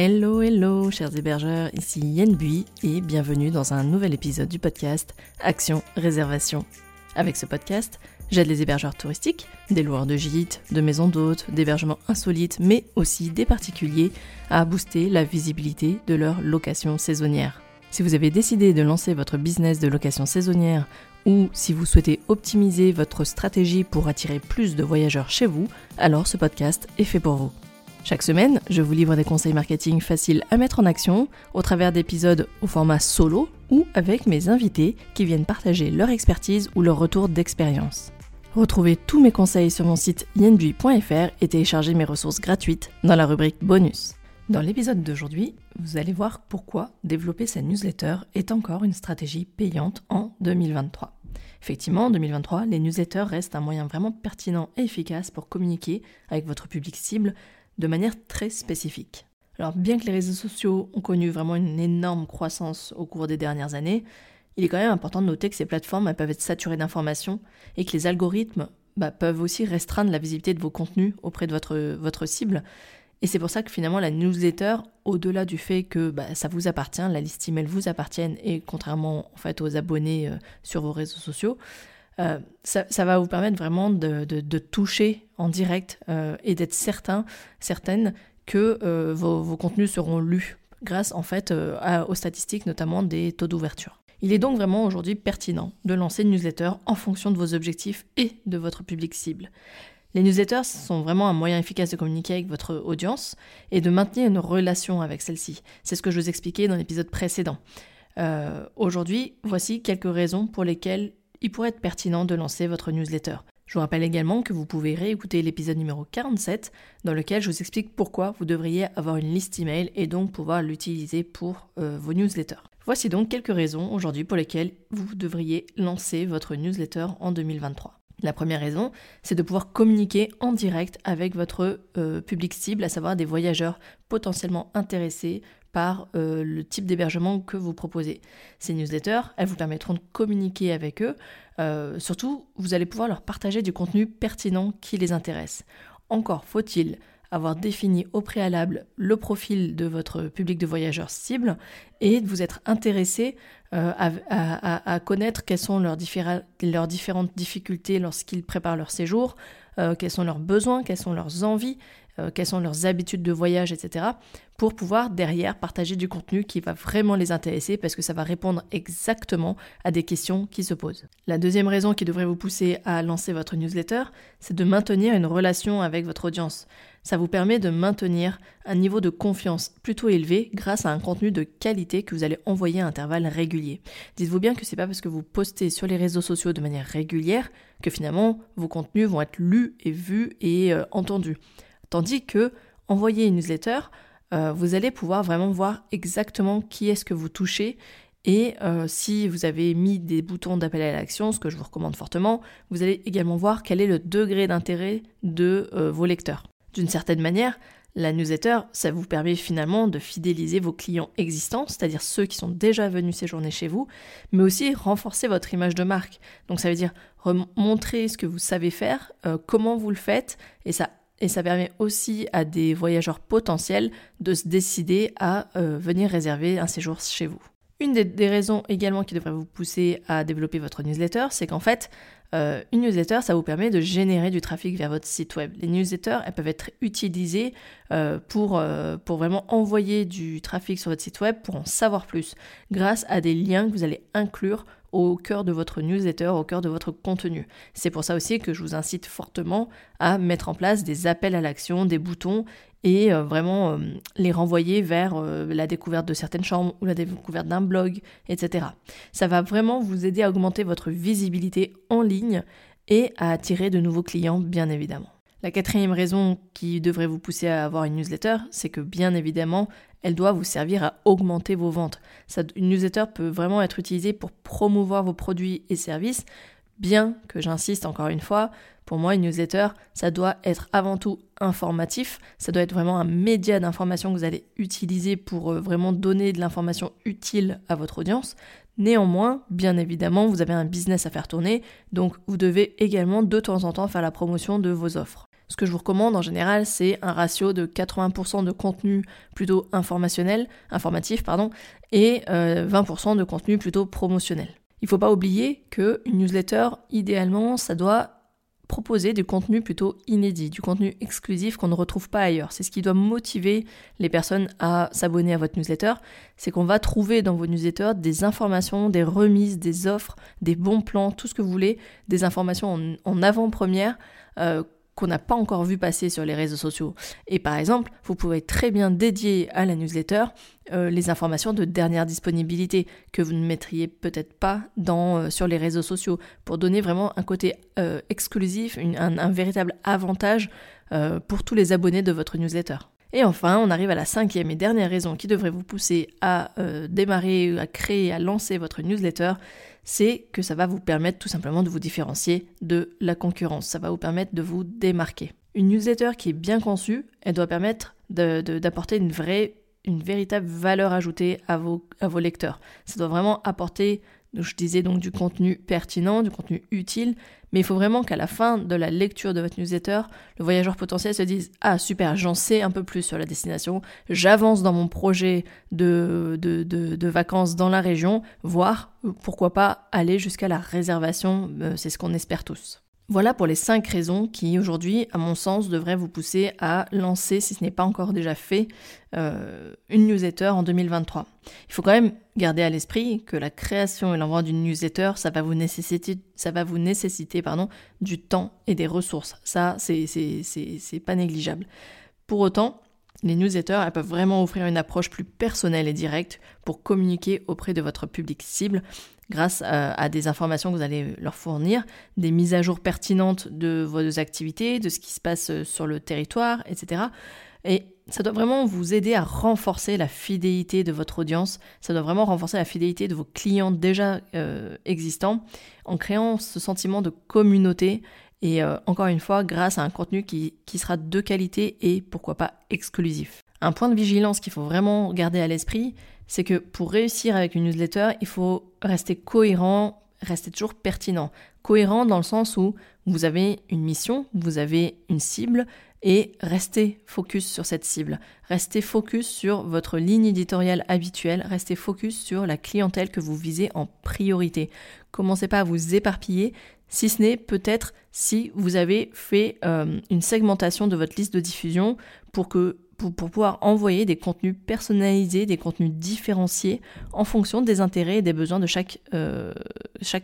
Hello, hello, chers hébergeurs, ici Yen Bui et bienvenue dans un nouvel épisode du podcast Action Réservation. Avec ce podcast, j'aide les hébergeurs touristiques, des loueurs de gîtes, de maisons d'hôtes, d'hébergements insolites, mais aussi des particuliers à booster la visibilité de leur location saisonnière. Si vous avez décidé de lancer votre business de location saisonnière ou si vous souhaitez optimiser votre stratégie pour attirer plus de voyageurs chez vous, alors ce podcast est fait pour vous. Chaque semaine, je vous livre des conseils marketing faciles à mettre en action au travers d'épisodes au format solo ou avec mes invités qui viennent partager leur expertise ou leur retour d'expérience. Retrouvez tous mes conseils sur mon site yenbui.fr et téléchargez mes ressources gratuites dans la rubrique bonus. Dans l'épisode d'aujourd'hui, vous allez voir pourquoi développer sa newsletter est encore une stratégie payante en 2023. Effectivement, en 2023, les newsletters restent un moyen vraiment pertinent et efficace pour communiquer avec votre public cible de manière très spécifique. Alors bien que les réseaux sociaux ont connu vraiment une énorme croissance au cours des dernières années, il est quand même important de noter que ces plateformes peuvent être saturées d'informations et que les algorithmes bah, peuvent aussi restreindre la visibilité de vos contenus auprès de votre, cible. Et c'est pour ça que finalement la newsletter, au-delà du fait que bah, ça vous appartient, la liste email vous appartienne, et contrairement en fait aux abonnés euh, sur vos réseaux sociaux, euh, ça, va vous permettre vraiment de, toucher en direct euh, et d'être certain, certaine que euh, vos, contenus seront lus grâce en fait aux statistiques notamment des taux d'ouverture. Il est donc vraiment aujourd'hui pertinent de lancer une newsletter en fonction de vos objectifs et de votre public cible. Les newsletters sont vraiment un moyen efficace de communiquer avec votre audience et de maintenir une relation avec celle-ci. C'est ce que je vous expliquais dans l'épisode précédent. Aujourd'hui, voici quelques raisons pour lesquelles il pourrait être pertinent de lancer votre newsletter. Je vous rappelle également que vous pouvez réécouter l'épisode numéro 47 dans lequel je vous explique pourquoi vous devriez avoir une liste email et donc pouvoir l'utiliser pour euh, vos newsletters. Voici donc quelques raisons aujourd'hui pour lesquelles vous devriez lancer votre newsletter en 2023. La première raison, c'est de pouvoir communiquer en direct avec votre euh, public cible, à savoir des voyageurs potentiellement intéressés par euh, le type d'hébergement que vous proposez. Ces newsletters, elles vous permettront de communiquer avec eux. Euh, surtout, vous allez pouvoir leur partager du contenu pertinent qui les intéresse. Encore faut-il avoir défini au préalable le profil de votre public de voyageurs cible et de vous être intéressé euh, à, connaître quelles sont leurs, leurs différentes difficultés lorsqu'ils préparent leur séjour, quels sont leurs besoins, quelles sont leurs envies, euh, quelles sont leurs habitudes de voyage, etc., pour pouvoir derrière partager du contenu qui va vraiment les intéresser parce que ça va répondre exactement à des questions qui se posent. La deuxième raison qui devrait vous pousser à lancer votre newsletter, c'est de maintenir une relation avec votre audience. Ça vous permet de maintenir un niveau de confiance plutôt élevé grâce à un contenu de qualité que vous allez envoyer à intervalles réguliers. Dites-vous bien que c'est pas parce que vous postez sur les réseaux sociaux de manière régulière que finalement vos contenus vont être lus et vus et euh, entendus. Tandis que envoyer une newsletter, euh, vous allez pouvoir vraiment voir exactement qui est-ce que vous touchez et euh, si vous avez mis des boutons d'appel à l'action, ce que je vous recommande fortement, vous allez également voir quel est le degré d'intérêt de euh, vos lecteurs. D'une certaine manière, la newsletter, ça vous permet finalement de fidéliser vos clients existants, c'est-à-dire ceux qui sont déjà venus séjourner chez vous, mais aussi renforcer votre image de marque. Donc ça veut dire montrer ce que vous savez faire, comment vous le faites, et ça et ça permet aussi à des voyageurs potentiels de se décider à euh, venir réserver un séjour chez vous. Une des, raisons également qui devrait vous pousser à développer votre newsletter, c'est qu'en fait, euh, une newsletter, ça vous permet de générer du trafic vers votre site web. Les newsletters, elles peuvent être utilisées euh, pour, pour vraiment envoyer du trafic sur votre site web, pour en savoir plus, grâce à des liens que vous allez inclure au cœur de votre newsletter, au cœur de votre contenu. C'est pour ça aussi que je vous incite fortement à mettre en place des appels à l'action, des boutons et euh, vraiment euh, les renvoyer vers euh, la découverte de certaines chambres ou la découverte d'un blog, etc. Ça va vraiment vous aider à augmenter votre visibilité en ligne et à attirer de nouveaux clients, bien évidemment. La quatrième raison qui devrait vous pousser à avoir une newsletter, c'est que bien évidemment, elle doit vous servir à augmenter vos ventes. une newsletter peut vraiment être utilisée pour promouvoir vos produits et services, bien que j'insiste encore une fois, pour moi, une newsletter, ça doit être avant tout informatif, ça doit être vraiment un média d'information que vous allez utiliser pour euh, vraiment donner de l'information utile à votre audience. Néanmoins, bien évidemment, vous avez un business à faire tourner, donc vous devez également de temps en temps faire la promotion de vos offres. Ce que je vous recommande en général, c'est un ratio de 80% de contenu plutôt informationnel, informatif, pardon, et 20% euh, de contenu plutôt promotionnel. Il ne faut pas oublier qu'une newsletter, idéalement, ça doit proposer du contenu plutôt inédit, du contenu exclusif qu'on ne retrouve pas ailleurs. C'est ce qui doit motiver les personnes à s'abonner à votre newsletter. C'est qu'on va trouver dans vos newsletters des informations, des remises, des offres, des bons plans, tout ce que vous voulez, des informations en, avant-première euh, qu'on n'a pas encore vu passer sur les réseaux sociaux. Et par exemple, vous pouvez très bien dédier à la newsletter euh, les informations de dernière disponibilité que vous ne mettriez peut-être pas euh, sur les réseaux sociaux pour donner vraiment un côté euh, exclusif, un, véritable avantage pour tous les abonnés de votre newsletter. Et enfin, on arrive à la cinquième et dernière raison qui devrait vous pousser à démarrer, à créer, à lancer votre newsletter, c'est que ça va vous permettre tout simplement de vous différencier de la concurrence. Ça va vous permettre de vous démarquer. Une newsletter qui est bien conçue, elle doit permettre d'apporter une vraie, une véritable valeur ajoutée à vos, à vos lecteurs. Ça doit vraiment apporter je disais donc du contenu pertinent, du contenu utile, mais il faut vraiment qu'à la fin de la lecture de votre newsletter, le voyageur potentiel se dise Ah super, j'en sais un peu plus sur la destination, j'avance dans mon projet de, vacances dans la région, voire pourquoi pas aller jusqu'à la réservation, euh, c'est ce qu'on espère tous. Voilà pour les 5 raisons qui, aujourd'hui, à mon sens, devraient vous pousser à lancer, si ce n'est pas encore déjà fait, euh, une newsletter en 2023. Il faut quand même garder à l'esprit que la création et l'envoi d'une newsletter, ça va vous nécessiter, pardon, du temps et des ressources. Ça, c'est pas négligeable. Pour autant, les newsletters, elles peuvent vraiment offrir une approche plus personnelle et directe pour communiquer auprès de votre public cible grâce à, des informations que vous allez leur fournir, des mises à jour pertinentes de vos activités, de ce qui se passe euh, sur le territoire, etc. Et ça doit vraiment vous aider à renforcer la fidélité de votre audience, ça doit vraiment renforcer la fidélité de vos clients déjà euh, existants en créant ce sentiment de communauté et euh, encore une fois grâce à un contenu qui, qui sera de qualité et pourquoi pas exclusif. Un point de vigilance qu'il faut vraiment garder à l'esprit, c'est que pour réussir avec une newsletter, il faut rester cohérent, rester toujours pertinent. Cohérent dans le sens où vous avez une mission, vous avez une cible, et restez focus sur cette cible. Restez focus sur votre ligne éditoriale habituelle, restez focus sur la clientèle que vous visez en priorité. Commencez pas à vous éparpiller, si ce n'est peut-être si vous avez fait euh, une segmentation de votre liste de diffusion pour que pour, pouvoir envoyer des contenus personnalisés, des contenus différenciés en fonction des intérêts et des besoins de chaque, euh,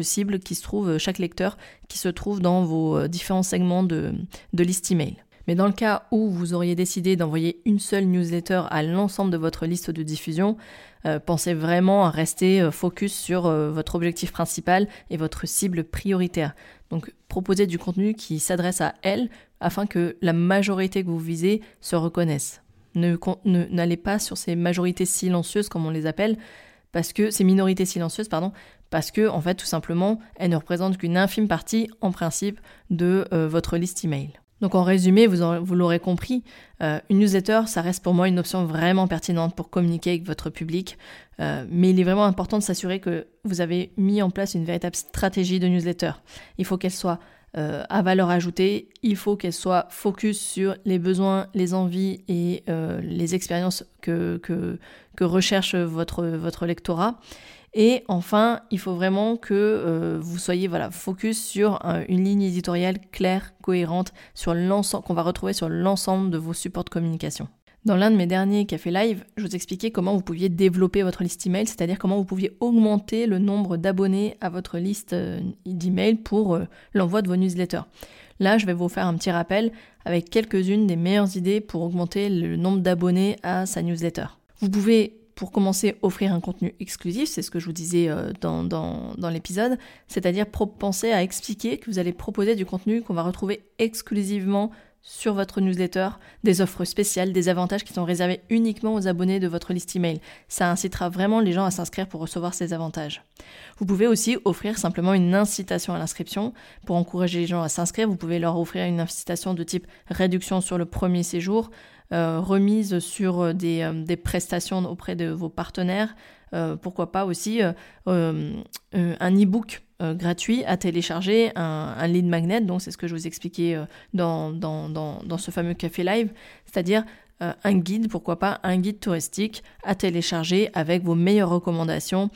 cible qui se trouve, chaque lecteur qui se trouve dans vos euh, différents segments de, de liste email. Mais dans le cas où vous auriez décidé d'envoyer une seule newsletter à l'ensemble de votre liste de diffusion, euh, pensez vraiment à rester focus sur votre objectif principal et votre cible prioritaire. Donc proposez du contenu qui s'adresse à elle afin que la majorité que vous visez se reconnaisse. Ne, n'allez pas sur ces majorités silencieuses comme on les appelle, parce que ces minorités silencieuses, pardon, parce que en fait tout simplement elles ne représentent qu'une infime partie en principe de euh, votre liste email. Donc en résumé, vous, l'aurez compris, euh, une newsletter, ça reste pour moi une option vraiment pertinente pour communiquer avec votre public, euh, mais il est vraiment important de s'assurer que vous avez mis en place une véritable stratégie de newsletter. Il faut qu'elle soit euh, à valeur ajoutée, il faut qu'elle soit focus sur les besoins, les envies et les expériences que, recherche votre, votre lectorat. Et enfin, il faut vraiment que euh, vous soyez voilà, focus sur une ligne éditoriale claire, cohérente, qu'on va retrouver sur l'ensemble de vos supports de communication. Dans l'un de mes derniers cafés live, je vous expliquais comment vous pouviez développer votre liste email, c'est-à-dire comment vous pouviez augmenter le nombre d'abonnés à votre liste euh, d'email pour euh, l'envoi de vos newsletters. Là, je vais vous faire un petit rappel avec quelques-unes des meilleures idées pour augmenter le nombre d'abonnés à sa newsletter. Vous pouvez pour commencer, offrir un contenu exclusif, c'est ce que je vous disais euh, dans, dans, l'épisode, c'est-à-dire penser à expliquer que vous allez proposer du contenu qu'on va retrouver exclusivement sur votre newsletter, des offres spéciales, des avantages qui sont réservés uniquement aux abonnés de votre liste email. Ça incitera vraiment les gens à s'inscrire pour recevoir ces avantages. Vous pouvez aussi offrir simplement une incitation à l'inscription. Pour encourager les gens à s'inscrire, vous pouvez leur offrir une incitation de type réduction sur le premier séjour, euh, remise sur euh, des, euh, des, prestations auprès de vos partenaires, pourquoi pas aussi un e-book gratuit à télécharger, un, lead magnet, donc c'est ce que je vous expliquais dans, dans, dans, dans, ce fameux café live, c'est-à-dire un guide, pourquoi pas un guide touristique à télécharger avec vos meilleures recommandations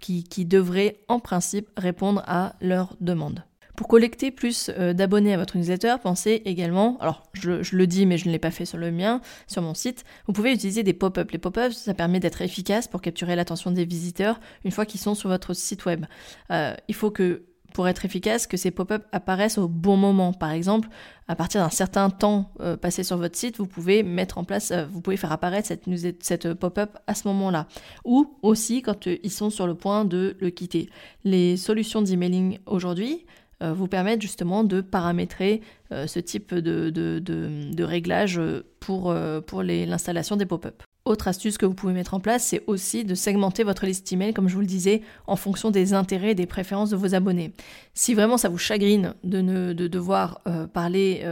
qui, qui devraient en principe répondre à leurs demandes. Pour collecter plus euh, d'abonnés à votre newsletter, pensez également, alors je, le dis mais je ne l'ai pas fait sur le mien, sur mon site, vous pouvez utiliser des pop-up. Les pop-ups, ça permet d'être efficace pour capturer l'attention des visiteurs une fois qu'ils sont sur votre site web. Euh, il faut que pour être efficace, que ces pop-up apparaissent au bon moment. Par exemple, à partir d'un certain temps euh, passé sur votre site, vous pouvez mettre en place, vous pouvez faire apparaître cette, pop-up à ce moment-là. Ou aussi quand ils sont sur le point de le quitter. Les solutions d'emailing aujourd'hui, vous permettre justement de paramétrer euh, ce type de, réglage euh, pour, pour l'installation des pop-up. Autre astuce que vous pouvez mettre en place, c'est aussi de segmenter votre liste email, comme je vous le disais, en fonction des intérêts et des préférences de vos abonnés. Si vraiment ça vous chagrine de, ne, de devoir parler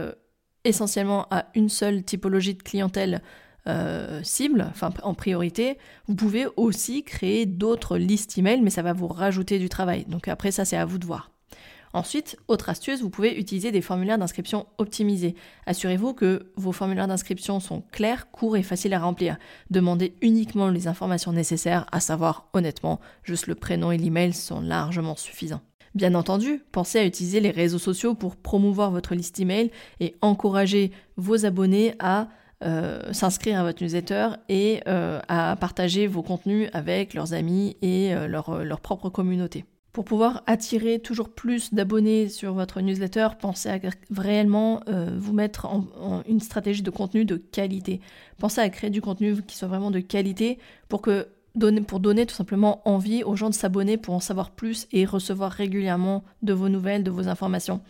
essentiellement à une seule typologie de clientèle cible, enfin en priorité, vous pouvez aussi créer d'autres listes email, mais ça va vous rajouter du travail. Donc après ça, c'est à vous de voir. Ensuite, autre astuce, vous pouvez utiliser des formulaires d'inscription optimisés. Assurez-vous que vos formulaires d'inscription sont clairs, courts et faciles à remplir. Demandez uniquement les informations nécessaires, à savoir honnêtement, juste le prénom et l'email sont largement suffisants. Bien entendu, pensez à utiliser les réseaux sociaux pour promouvoir votre liste email et encourager vos abonnés à euh, s'inscrire à votre newsletter et euh, à partager vos contenus avec leurs amis et euh, leur, leur propre communauté. Pour pouvoir attirer toujours plus d'abonnés sur votre newsletter, pensez à réellement euh, vous mettre en, une stratégie de contenu de qualité. Pensez à créer du contenu qui soit vraiment de qualité pour donner tout simplement envie aux gens de s'abonner pour en savoir plus et recevoir régulièrement de vos nouvelles, de vos informations.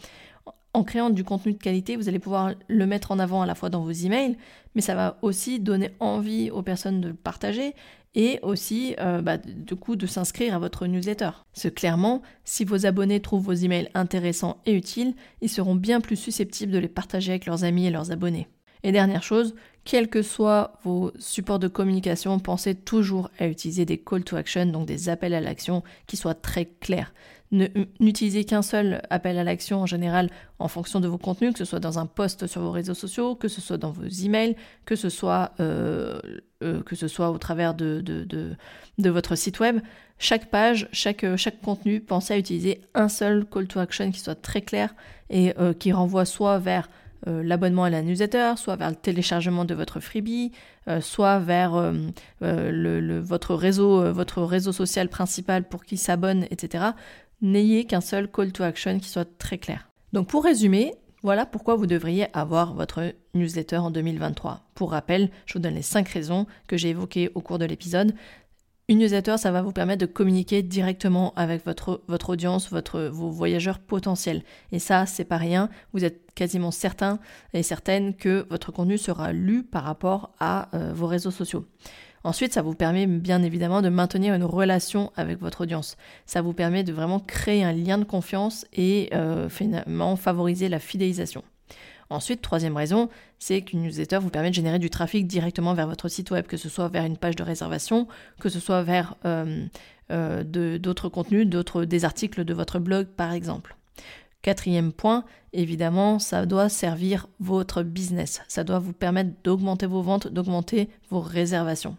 En créant du contenu de qualité, vous allez pouvoir le mettre en avant à la fois dans vos emails, mais ça va aussi donner envie aux personnes de le partager et aussi euh, bah, de s'inscrire à votre newsletter. C'est clairement, si vos abonnés trouvent vos emails intéressants et utiles, ils seront bien plus susceptibles de les partager avec leurs amis et leurs abonnés. Et dernière chose, quels que soient vos supports de communication, pensez toujours à utiliser des call to action, donc des appels à l'action qui soient très clairs. N'utilisez qu'un seul appel à l'action en général en fonction de vos contenus, que ce soit dans un post sur vos réseaux sociaux, que ce soit dans vos emails, que ce soit, euh, euh, que ce soit au travers de, de, votre site web. Chaque page, chaque, chaque contenu, pensez à utiliser un seul call to action qui soit très clair et euh, qui renvoie soit vers l'abonnement à la newsletter, soit vers le téléchargement de votre freebie, soit vers le, votre, réseau, votre réseau social principal pour qu'il s'abonne, etc n'ayez qu'un seul call to action qui soit très clair. Donc pour résumer, voilà pourquoi vous devriez avoir votre newsletter en 2023. Pour rappel, je vous donne les 5 raisons que j'ai évoquées au cours de l'épisode. Une newsletter, ça va vous permettre de communiquer directement avec votre, audience, vos voyageurs potentiels. Et ça, c'est pas rien. Vous êtes quasiment certain et certaine que votre contenu sera lu par rapport à euh, vos réseaux sociaux. Ensuite, ça vous permet bien évidemment de maintenir une relation avec votre audience. Ça vous permet de vraiment créer un lien de confiance et euh, finalement favoriser la fidélisation. Ensuite, troisième raison, c'est qu'une newsletter vous permet de générer du trafic directement vers votre site web, que ce soit vers une page de réservation, que ce soit vers euh, euh, d'autres contenus, des articles de votre blog par exemple. Quatrième point, évidemment, ça doit servir votre business. Ça doit vous permettre d'augmenter vos ventes, d'augmenter vos réservations.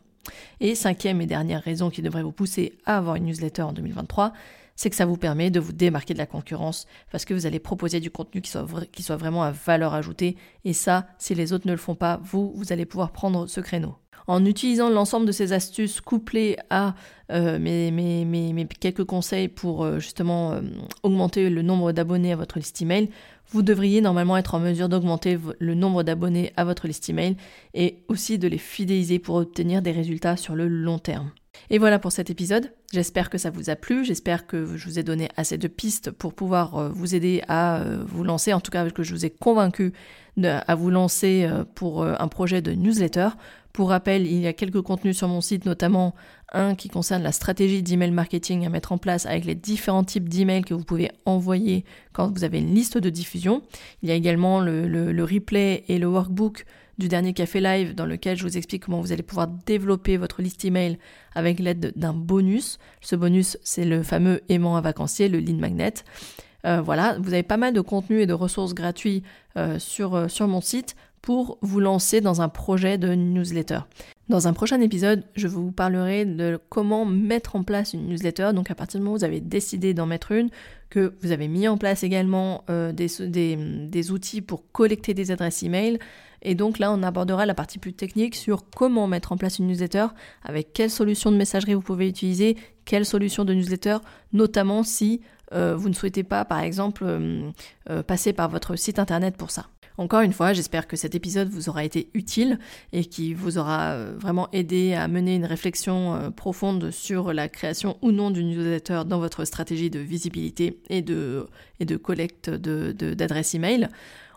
Et cinquième et dernière raison qui devrait vous pousser à avoir une newsletter en 2023, c'est que ça vous permet de vous démarquer de la concurrence parce que vous allez proposer du contenu qui soit, qui soit vraiment à valeur ajoutée. Et ça, si les autres ne le font pas, vous, vous allez pouvoir prendre ce créneau. En utilisant l'ensemble de ces astuces couplées à euh, mes, quelques conseils pour euh, justement euh, augmenter le nombre d'abonnés à votre liste email, vous devriez normalement être en mesure d'augmenter le nombre d'abonnés à votre liste email et aussi de les fidéliser pour obtenir des résultats sur le long terme. Et voilà pour cet épisode. J'espère que ça vous a plu. J'espère que je vous ai donné assez de pistes pour pouvoir euh, vous aider à euh, vous lancer. En tout cas, que je vous ai convaincu à vous lancer euh, pour un projet de newsletter. Pour rappel, il y a quelques contenus sur mon site, notamment un qui concerne la stratégie d'email marketing à mettre en place avec les différents types d'emails que vous pouvez envoyer quand vous avez une liste de diffusion. Il y a également le, replay et le workbook du dernier café live dans lequel je vous explique comment vous allez pouvoir développer votre liste email avec l'aide d'un bonus. Ce bonus, c'est le fameux aimant à vacancier, le lead magnet. Euh, voilà, vous avez pas mal de contenu et de ressources gratuits euh, sur, euh, sur mon site pour vous lancer dans un projet de newsletter. Dans un prochain épisode, je vous parlerai de comment mettre en place une newsletter. Donc à partir du moment où vous avez décidé d'en mettre une, que vous avez mis en place également des, outils pour collecter des adresses email. Et donc là, on abordera la partie plus technique sur comment mettre en place une newsletter, avec quelles solutions de messagerie vous pouvez utiliser, quelles solutions de newsletter, notamment si euh, vous ne souhaitez pas, par exemple, euh, euh, passer par votre site internet pour ça. Encore une fois, j'espère que cet épisode vous aura été utile et qui vous aura vraiment aidé à mener une réflexion profonde sur la création ou non d'une newsletter dans votre stratégie de visibilité et de, de collecte d'adresses de, email.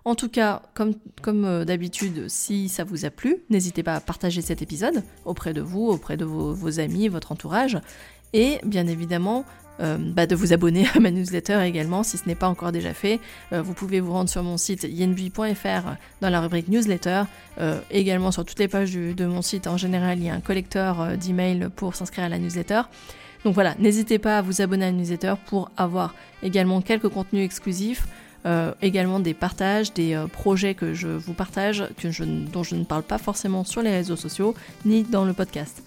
En tout cas, comme, comme d'habitude, si ça vous a plu, n'hésitez pas à partager cet épisode auprès de vous, auprès de vos, amis, votre entourage. Et bien évidemment, euh, bah, de vous abonner à ma newsletter également si ce n'est pas encore déjà fait. Euh, vous pouvez vous rendre sur mon site yenbui.fr dans la rubrique newsletter. Euh, également sur toutes les pages de mon site en général il y a un collecteur d'emails pour s'inscrire à la newsletter. Donc voilà, n'hésitez pas à vous abonner à la newsletter pour avoir également quelques contenus exclusifs. Également des partages, des projets que je vous partage, dont je ne parle pas forcément sur les réseaux sociaux ni dans le podcast.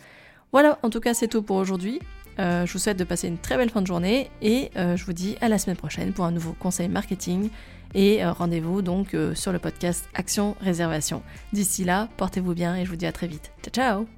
Voilà, en tout cas c'est tout pour aujourd'hui. Euh, je vous souhaite de passer une très belle fin de journée et euh, je vous dis à la semaine prochaine pour un nouveau conseil marketing et euh, rendez-vous donc sur le podcast Action Réservation. D'ici là, portez-vous bien et je vous dis à très vite. Ciao ciao